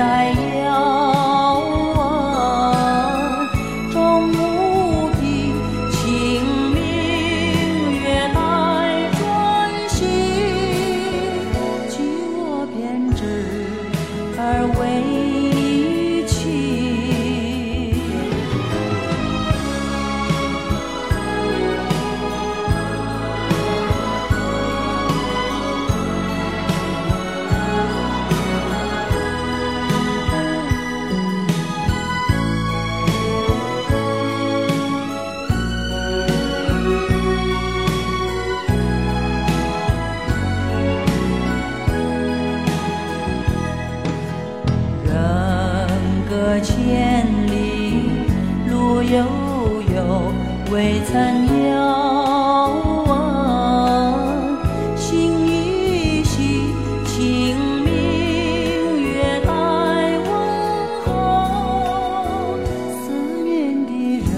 ใจ 有未曾遥望，心已系清明月待问候，思念的人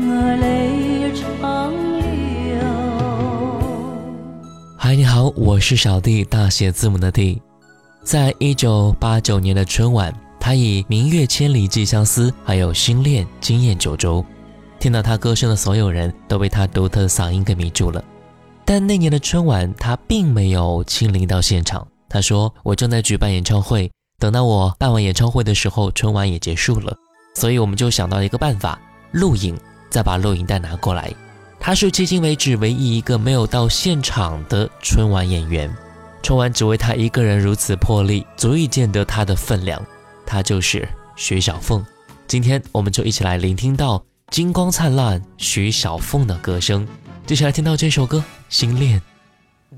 我泪长流。嗨，你好，我是小弟，大写字母的弟。在一九八九年的春晚，他以《明月千里寄相思》还有《心恋》惊艳九州。听到他歌声的所有人都被他独特的嗓音给迷住了。但那年的春晚，他并没有亲临到现场。他说：“我正在举办演唱会，等到我办完演唱会的时候，春晚也结束了。所以我们就想到一个办法，录影，再把录影带拿过来。”他是迄今为止唯一一个没有到现场的春晚演员，春晚只为他一个人如此破例，足以见得他的分量。他就是徐小凤。今天我们就一起来聆听到金光灿烂徐小凤的歌声。接下来听到这首歌《心恋》。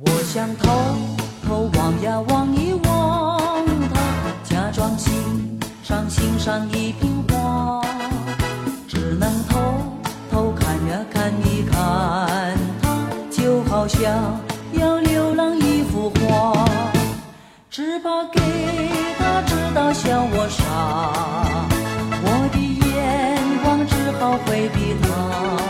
我想偷偷望呀望一望他，假装欣赏欣赏一瓶花，只能偷偷。看一看他，就好像要流浪一幅画，只怕给他知道笑我傻，回避他。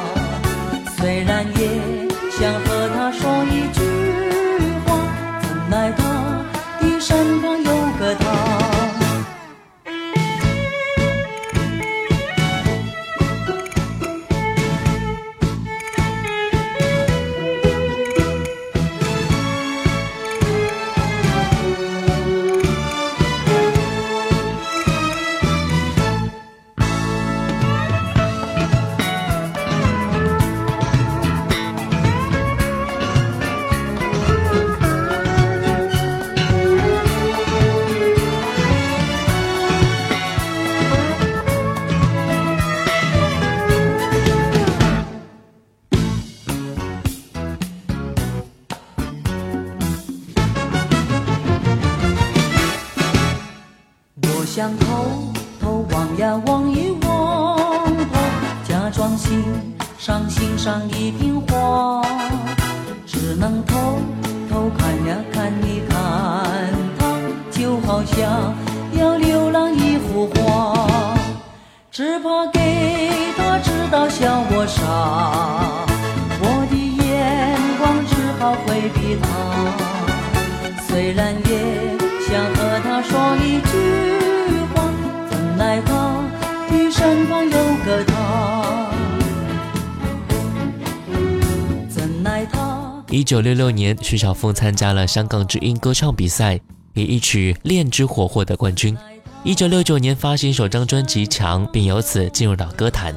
一九六六年，徐小凤参加了香港之音歌唱比赛，以一曲《恋之火》获得冠军。一九六九年发行首张专辑《强》，并由此进入到歌坛。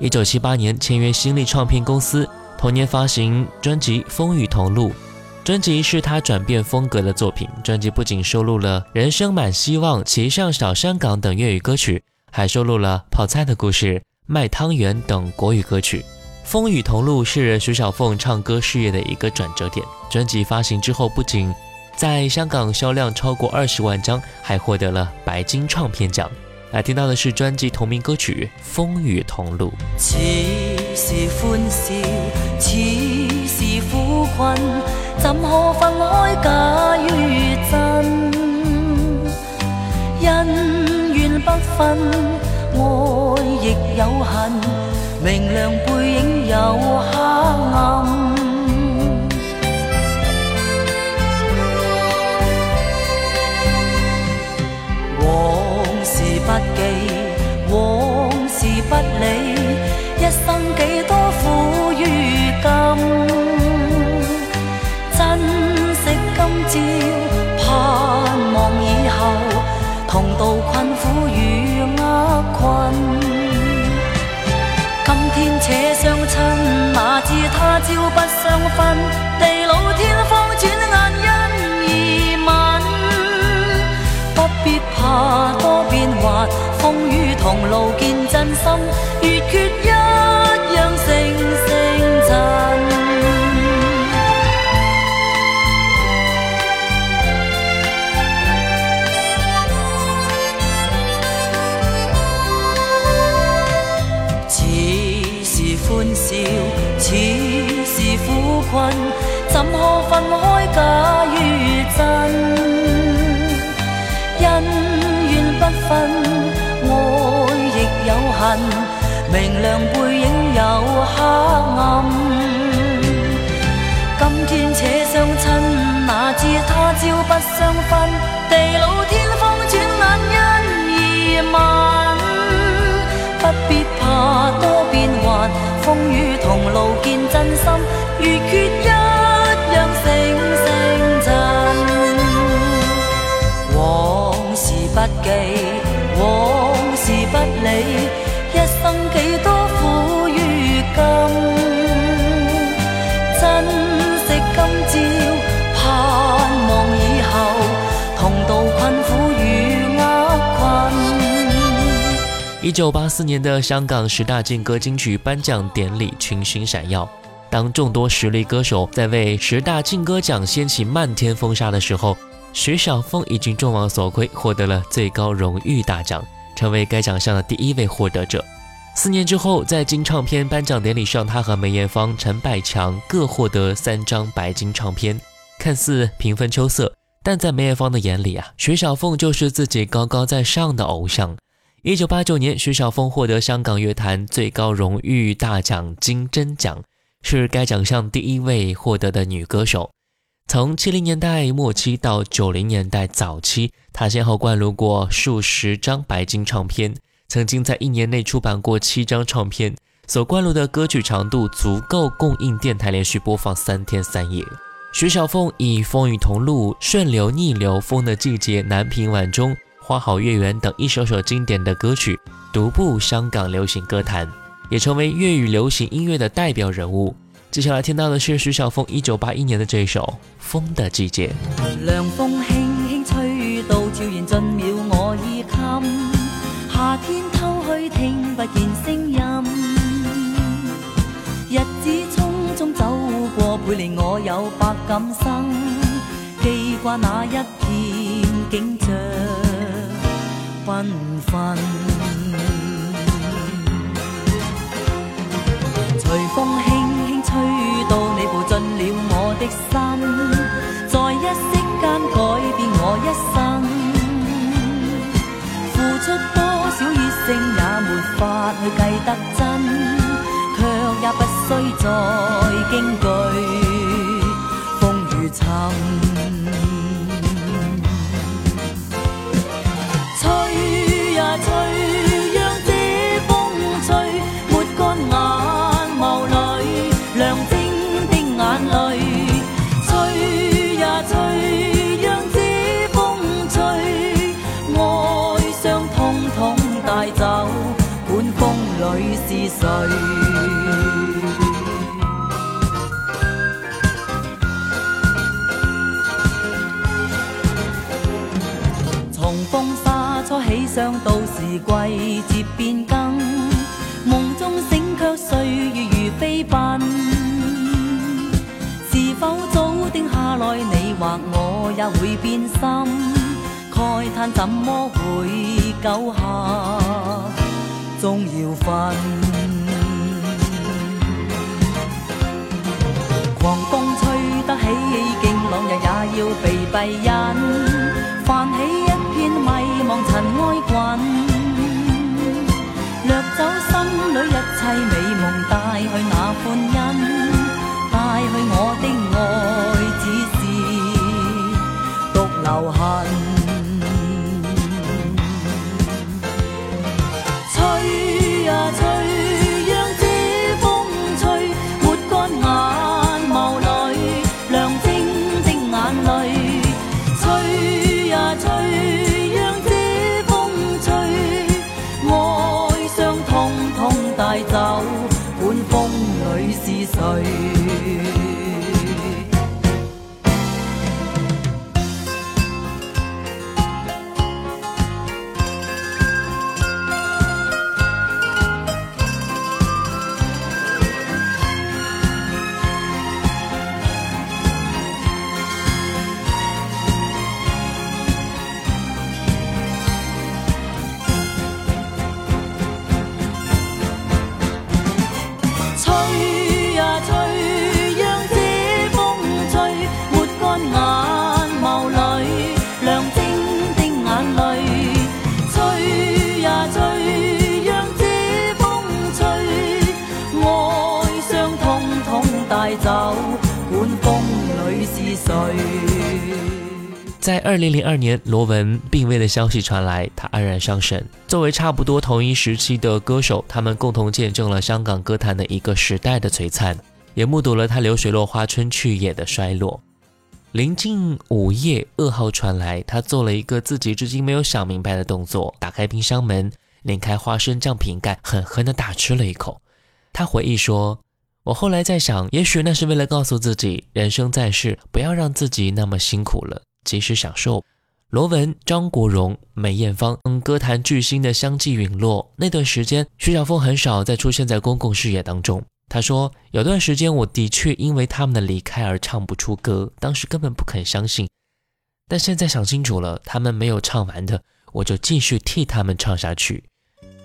一九七八年签约新力唱片公司，同年发行专辑《风雨同路》。专辑是他转变风格的作品。专辑不仅收录了《人生满希望》《骑上小山岗》等粤语歌曲，还收录了《泡菜的故事》《卖汤圆》等国语歌曲。《风雨同路》是徐小凤唱歌事业的一个转折点。专辑发行之后，不仅在香港销量超过二十万张，还获得了白金唱片奖。来听到的是专辑同名歌曲《风雨同路》。似是欢笑，似是苦困，怎可分开假与真？恩怨不分，爱亦有恨，明亮背影有黑暗。往事不记往事不理，一生几天且相亲，哪知他朝不相分，地老天荒，转眼因而泯，不必怕多变幻。风雨同路见真心，月缺一一九八四年的香港十大劲歌金曲颁奖典礼群星闪耀，当众多实力歌手在为十大劲歌奖掀起漫天风沙的时候，徐小凤已经众望所归，获得了最高荣誉大奖。成为该奖项的第一位获得者。四年之后，在金唱片颁奖典礼上，她和梅艳芳、陈百强各获得三张白金唱片，看似平分秋色，但在梅艳芳的眼里啊，徐小凤就是自己高高在上的偶像。一九八九年，徐小凤获得香港乐坛最高荣誉大奖金针奖，是该奖项第一位获得的女歌手。从七零年代末期到九零年代早期，她先后灌录过数十张白金唱片，曾经在一年内出版过七张唱片，所灌录的歌曲长度足够供应电台连续播放三天三夜。徐小凤以《风雨同路》《顺流逆流》《风的季节》《南屏晚钟》《花好月圆》等一首首经典的歌曲，独步香港流行歌坛，也成为粤语流行音乐的代表人物。接下来听到的是徐小凤一九八一年的这一首《风的季节》。凉风轻轻吹到，悄然进了我衣襟。夏天偷去听不见声音，日子匆匆走过，倍令我有百感生。记挂那一片景象，缤纷。随风轻轻吹到你步进了我的心，在一息间改变我一生。付出多少热诚也没法去计得真，却也不需再惊惧风雨侵。想，到时季节变更，梦中醒却岁月如飞奔。是否早定下来，你或我也会变心？慨叹怎么会久下？终要分。狂风吹得起劲，朗日也要被蔽隐，泛起一片迷茫尘埃滚，掠走心里一切美梦，带去那欢欣，带去我的爱，在零零二年，罗文病危的消息传来，他黯然伤神。作为差不多同一时期的歌手，他们共同见证了香港歌坛的一个时代的璀璨，也目睹了他流水落花春去也的衰落。临近午夜，噩耗传来，他做了一个自己至今没有想明白的动作：打开冰箱门，拧开花生酱瓶盖，狠狠地大吃了一口。他回忆说：“我后来在想，也许那是为了告诉自己，人生在世，不要让自己那么辛苦了。”及时享受。罗文、张国荣、梅艳芳等歌坛巨星的相继陨落，那段时间，徐小凤很少再出现在公共视野当中。他说：“有段时间，我的确因为他们的离开而唱不出歌，当时根本不肯相信。但现在想清楚了，他们没有唱完的，我就继续替他们唱下去。”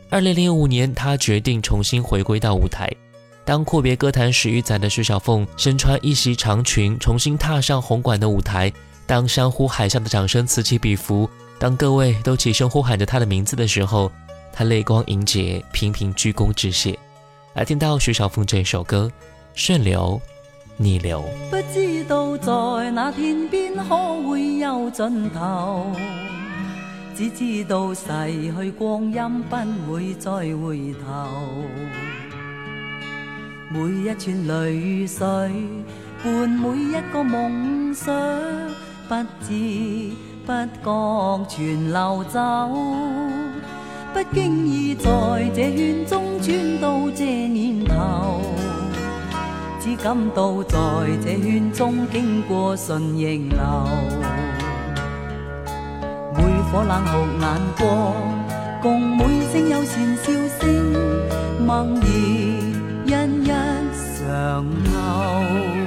二零零五年，他决定重新回归到舞台。当阔别歌坛十余载的徐小凤身穿一袭长裙，重新踏上红馆的舞台。当山呼海啸的掌声此起彼伏，当各位都起身呼喊着他的名字的时候，他泪光盈洁，频频鞠躬致谢。来听到徐小凤这首歌《顺流逆流》。不知道在那天边可会有尽头，只知道逝去光阴不会再回头。每一串泪水伴每一个梦想。不知不觉全流走，不经意在这圈中转到这年头，只感到在这圈中经过顺逆流。每颗冷酷眼光，共每声友善笑声，默然一一上透。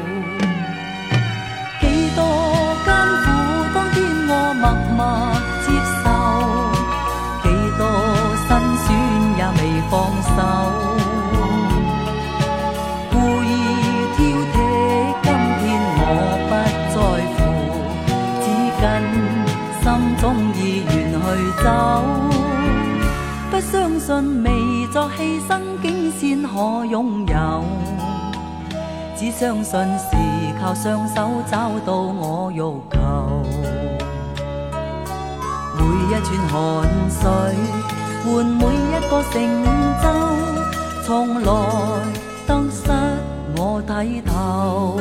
我拥有，只相信是靠双手找到我欲求。每一串汗水换每一个成就，从来得失我睇透。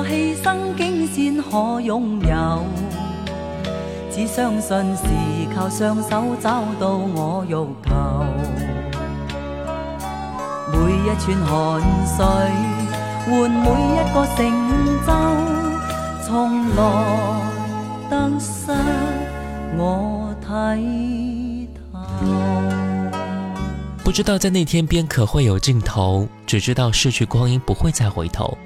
未作牺牲，竟先可拥有。只相信是靠双手找到我欲求。每一串汗水。换每一个成就，从来得失我睇透。不知道在那天边可会有尽头，只知道逝去光阴不会再回头。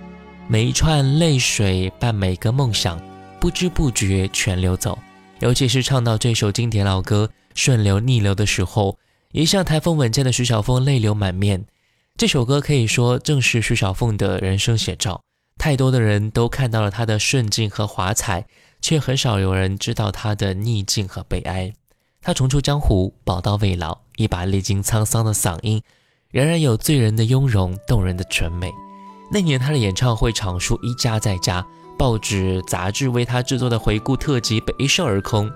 每一串泪水伴每个梦想，不知不觉全流走。尤其是唱到这首经典老歌《顺流逆流》的时候，一向台风稳健的徐小凤泪流满面。这首歌可以说正是徐小凤的人生写照。太多的人都看到了她的顺境和华彩，却很少有人知道她的逆境和悲哀。她重出江湖，宝刀未老，一把历经沧桑的嗓音，仍然有醉人的雍容，动人的纯美。那年她的演唱会场数一加再加，报纸杂志为她制作的回顾特辑被一扫而空。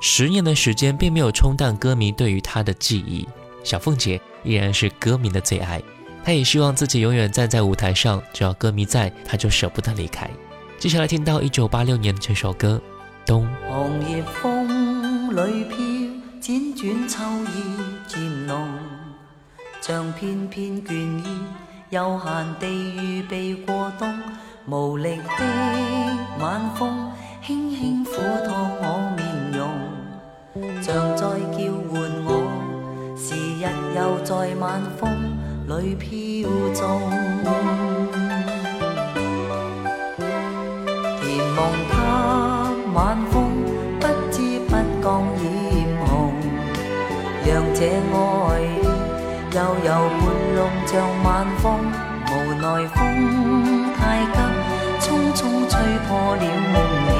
十年的时间并没有冲淡歌迷对于她的记忆，小凤姐依然是歌迷的最爱。他也希望自己永远站在舞台上，只要歌迷在，他就舍不得离开。接下来听到一九八六年的这首歌《冬》。红叶风里飘，辗转秋意渐浓，像片片倦意，悠闲地预备过冬。无力的晚风，轻轻抚托我面容，像在叫唤我，时日又在晚风。里飘纵，甜梦他晚风不知不觉染红，让这爱悠悠像晚风，无奈风太急，匆匆吹破了梦儿。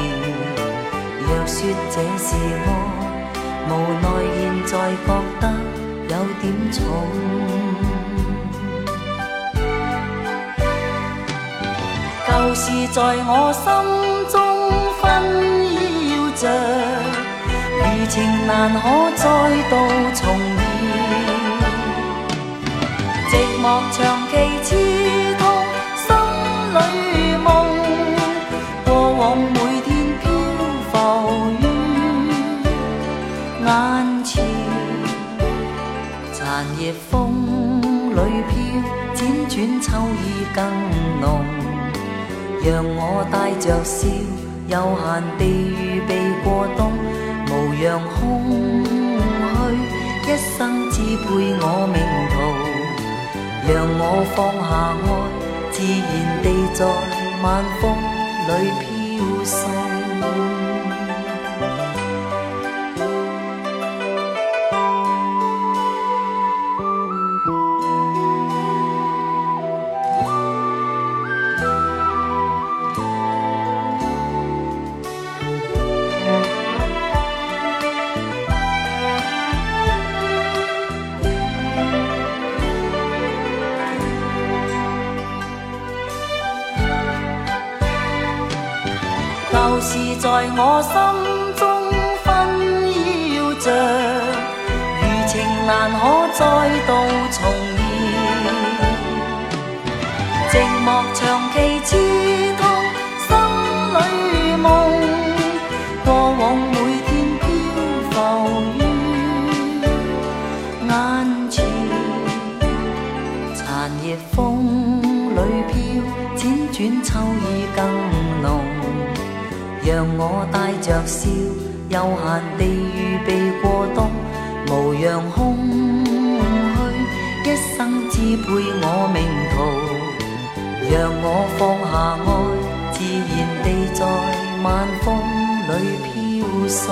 若说这是爱，无奈现在觉得有点重。旧事在我心中纷扰着，余情难可再度重寂寞长期刺痛心里梦，过往每天漂浮于眼前。残叶风里飘，辗转秋意更浓。让我带着笑，悠闲地预备过冬，无恙空虚，一生只配我命途。让我放下爱，自然地在晚风里飘送。我心中纷扰着，余情难可再度重现。寂寞长期刺痛心里梦，过往每天飘浮于眼前，残叶风里飘，辗转秋意更。让我带着笑，悠闲地预备过冬，无恙空虚，一生支配我命途。让我放下爱，自然地在晚风里飘送。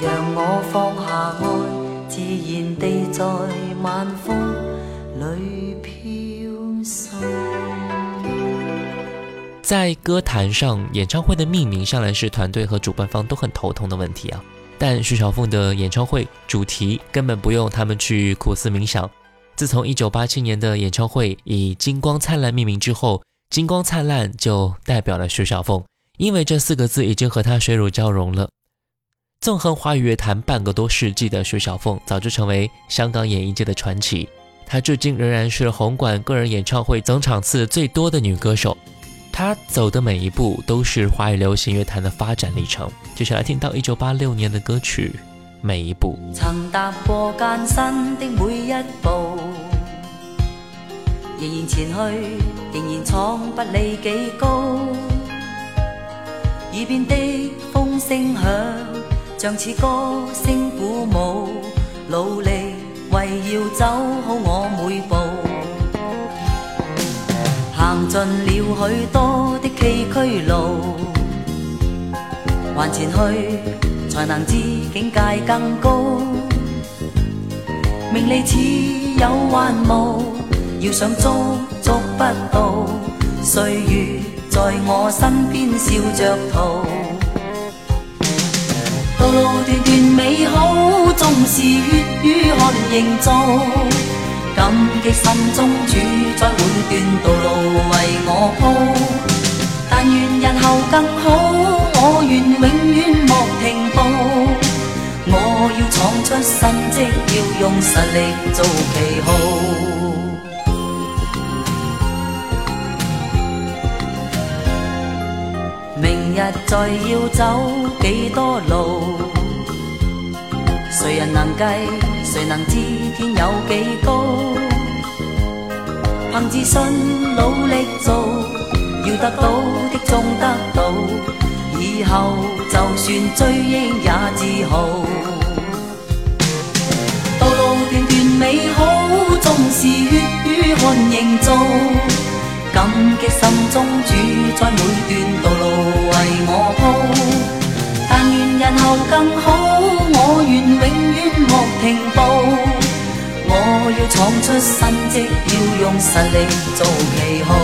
让我放下爱，自然地在晚风里飘送。在歌坛上，演唱会的命名向来是团队和主办方都很头痛的问题啊。但徐小凤的演唱会主题根本不用他们去苦思冥想。自从1987年的演唱会以“金光灿烂”命名之后，“金光灿烂”就代表了徐小凤，因为这四个字已经和她水乳交融了。纵横华语乐坛半个多世纪的徐小凤，早就成为香港演艺界的传奇。她至今仍然是红馆个人演唱会总场次最多的女歌手。他走的每一步都是华语流行乐坛的发展历程。接下来听到一九八六年的歌曲《每一步》。曾踏过艰辛的每一步，仍然前去，仍然闯不理几高。耳边的风声响，像似歌声鼓舞，努力为要走好我尽了许多的崎岖路，还前去才能知境界更高。名利似有幻雾，要想捉捉不到。岁月在我身边笑着逃，道路段段美好，纵是血与汗营造。感激心中主宰每段道路为我铺，但愿日后更好，我愿永远莫停步。我要闯出新迹，要用实力做旗号。明日再要走几多路，谁人能计？谁能知天有几高？凭自信努力做，要得到的终得到。以后就算追忆也自豪。道路段段美好，纵是血与汗营造。感激心中主宰每段闯出新迹，要用实力做旗号。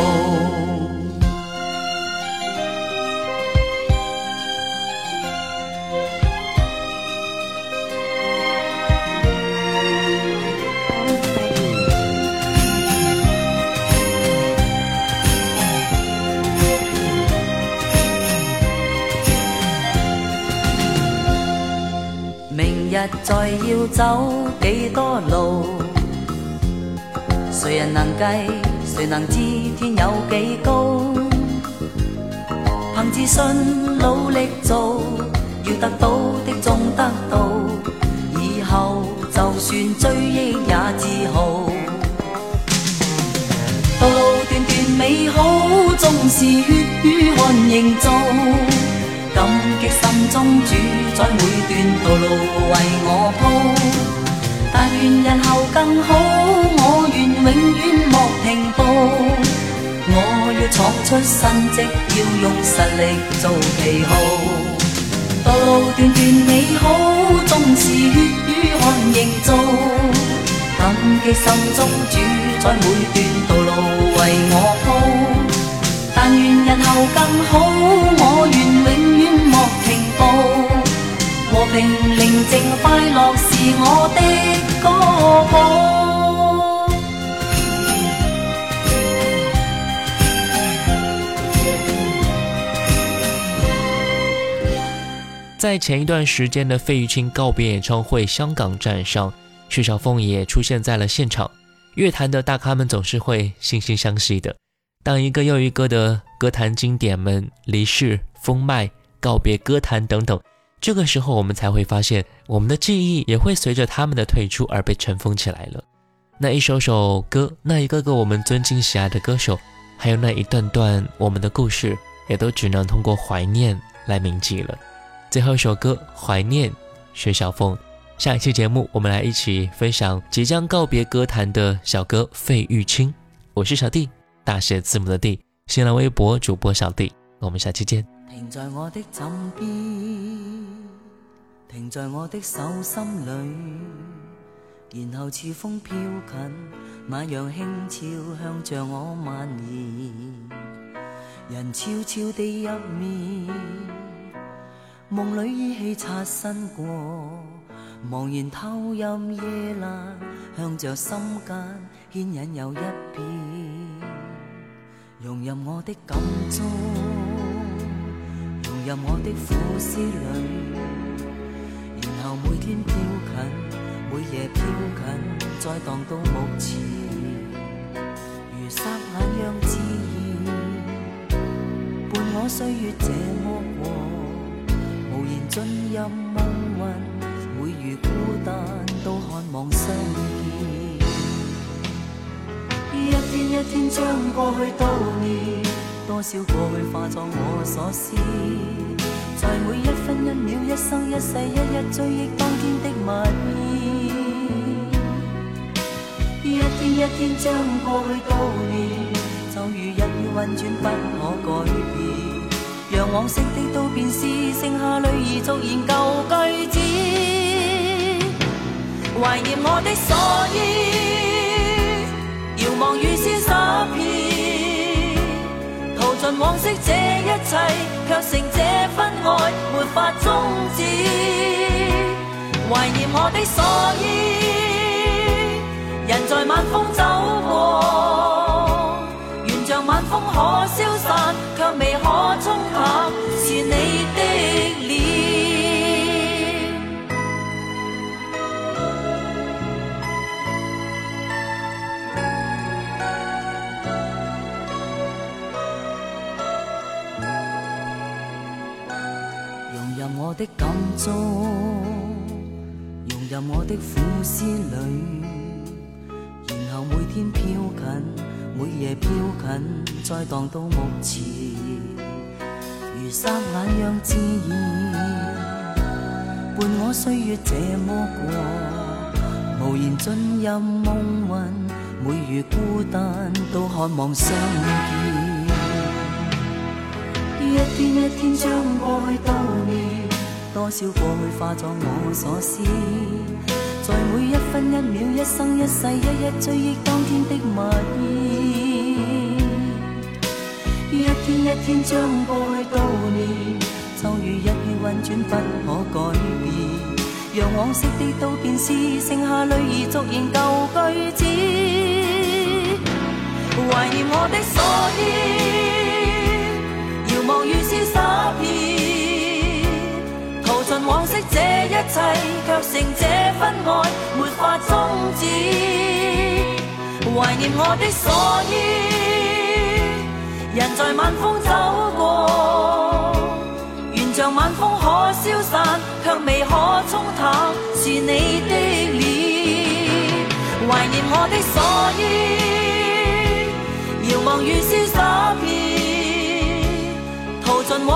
日再要走几多路，谁人能计？谁能知天有几高？凭自信努力做，要得到的终得到。以后就算追忆也自豪。道路段段美好，纵是血与汗营造。感激心中主宰每段道路为我铺，但愿日后更好，我愿永远莫停步。我要闯出新迹，要用实力做旗号。道路段段美好，纵是血与汗营造。感激心中主宰每段道路为我铺。但愿日后更好，我愿永远莫停步。平静快是我的歌。在前一段时间的费玉清告别演唱会香港站上，徐小凤也出现在了现场。乐坛的大咖们总是会惺惺相惜的。当一个又一个的歌坛经典们离世、封麦、告别歌坛等等，这个时候我们才会发现，我们的记忆也会随着他们的退出而被尘封起来了。那一首首歌，那一个个我们尊敬喜爱的歌手，还有那一段段我们的故事，也都只能通过怀念来铭记了。最后一首歌《怀念》，薛晓凤。下一期节目，我们来一起分享即将告别歌坛的小哥费玉清。我是小弟。大写字母的 D，新浪微博主播小弟，我们下期见。停在我的枕边，停在我的手心里，然后似风飘近，那样轻悄向着我蔓延。人悄悄地入眠，梦里依稀擦身过，茫然偷饮夜阑，向着心间牵引又一遍。融入我的感触，入我的苦思里，然后每天飘近，每夜飘近，再荡到目前，如霎眼样自然，伴我岁月这么过，无言进入梦魂，每如孤单都渴望相见。一天一天将过去悼念，多少过去化作我所思，在每一分一秒、一生一世、一一追忆当天。的蜜意。一天一天。将过去悼念，就如日月运转不可改变，让往昔的都变是剩下泪儿逐言旧句子，怀念我的所依。可惜这一切，却成这份爱没法终止。怀念我的所依，人在晚风走过，愿像晚风可消散，却未可冲的感触融入我的苦思里，然后每天飘近，每夜飘近，再荡到目前，如霎眼样自然，伴我岁月这么过，无言进入梦魂，每如孤单都渴望相见，一天一天将过去悼念。多少过去化作我所思，在每一分一秒、一生一世，一一追忆当天的默念。一天一天将过去悼念，就如日月运转不可改变，让往昔的都变是剩下泪儿逐言旧句子，怀念我的所依，遥望雨丝的这一切，却剩这份爱没法终止。怀念我的所依，人在晚风走过，愿像晚风可消散，却未可冲淡，是你的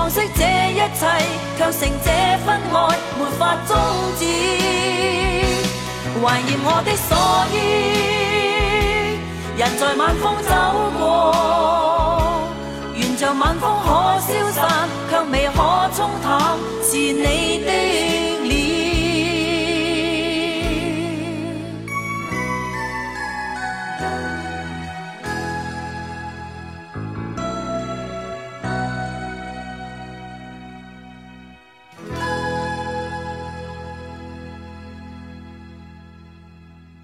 惜这一切，却成这份爱没法终止。怀念我的所依，人在晚风走过，沿着晚风可消散，却未可冲淡，是你的。